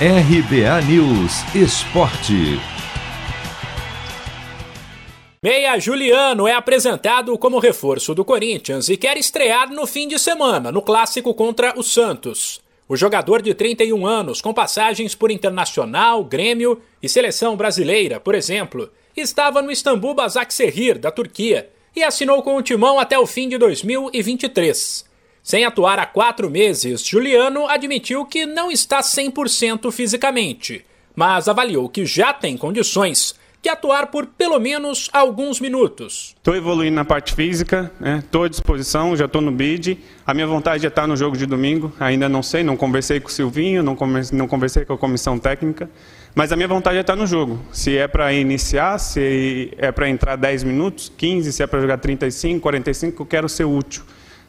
RBA News Esporte. Meia Juliano é apresentado como reforço do Corinthians e quer estrear no fim de semana no clássico contra o Santos. O jogador de 31 anos, com passagens por Internacional, Grêmio e Seleção Brasileira, por exemplo, estava no Istambul Basaksehir, da Turquia, e assinou com o timão até o fim de 2023. Sem atuar há quatro meses, Juliano admitiu que não está 100% fisicamente, mas avaliou que já tem condições de atuar por pelo menos alguns minutos. Estou evoluindo na parte física, estou né? à disposição, já estou no bid. A minha vontade é estar no jogo de domingo, ainda não sei, não conversei com o Silvinho, não conversei, não conversei com a comissão técnica, mas a minha vontade é estar no jogo. Se é para iniciar, se é para entrar 10 minutos, 15, se é para jogar 35, 45, eu quero ser útil.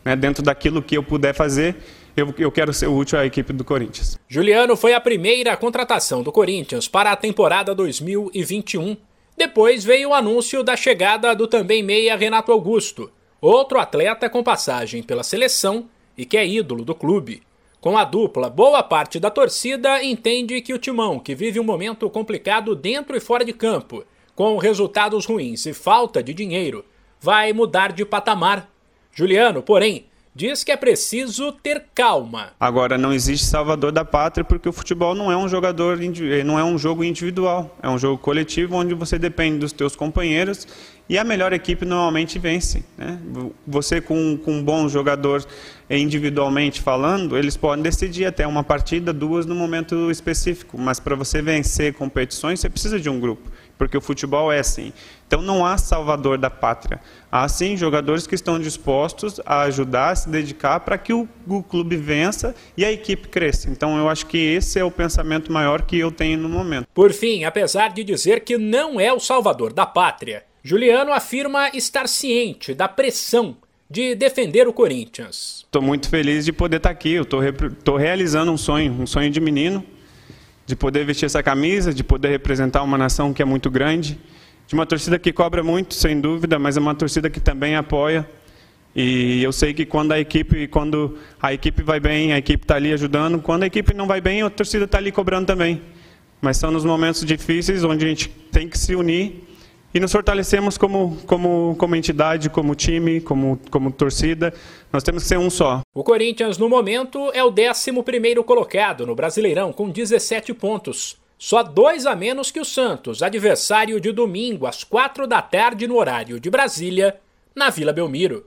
Né? Dentro daquilo que eu puder fazer, eu, eu, quero ser útil à equipe do Corinthians. Juliano foi a primeira contratação do Corinthians para a temporada 2021. Depois veio o anúncio da chegada do também meia Renato Augusto, outro atleta com passagem pela seleção e que é ídolo do clube. Com a dupla, boa parte da torcida entende que o Timão, que vive um momento complicado dentro e fora de campo, com resultados ruins e falta de dinheiro, vai mudar de patamar. Juliano, porém, diz que é preciso ter calma. Agora não existe salvador da pátria porque o futebol não é um jogador eh, não é um jogo individual, é um jogo coletivo onde você depende dos teus companheiros e a melhor equipe normalmente vence. Né? Você com, com um bom jogador individualmente falando, eles podem decidir até uma partida, duas no momento específico, mas para você vencer competições você precisa de um grupo porque o futebol é assim. Então não há salvador da pátria. Há sim jogadores que estão dispostos a ajudar, a se dedicar para que o, o, clube vença e a equipe cresça. Então eu acho que esse é o pensamento maior que eu tenho no momento. Por fim, apesar de dizer que não é o salvador da pátria, Juliano afirma estar ciente da pressão de defender o Corinthians. Estou muito feliz de poder estar aqui. Eu estou realizando um sonho, um sonho de menino de poder vestir essa camisa, de poder representar uma nação que é muito grande, de uma torcida que cobra muito, sem dúvida, mas é uma torcida que também apoia. E eu sei que quando a equipe, quando a equipe vai bem, a equipe está ali ajudando. Quando a equipe não vai bem, a torcida está ali cobrando também. Mas são nos momentos difíceis onde a gente tem que se unir e nos fortalecemos como, como, como entidade, como time, como, como torcida. Nós temos que ser um só. O Corinthians, no momento, é o 11 colocado no Brasileirão, com 17 pontos. Só dois a menos que o Santos, adversário de domingo, às quatro da tarde, no horário de Brasília, na Vila Belmiro.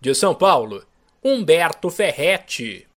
De São Paulo, Humberto Ferretti.